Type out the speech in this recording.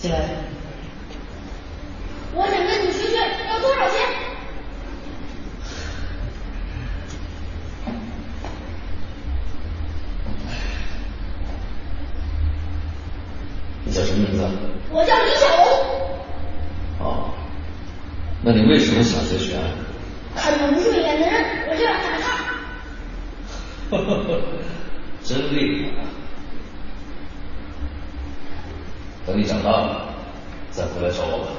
进来。我想跟你学学，要多少钱？你叫什么名字？我叫李小龙，哦，那你为什么想学拳？看着不顺眼的人，我就要打他。真厉害等你长大了，再回来找我吧。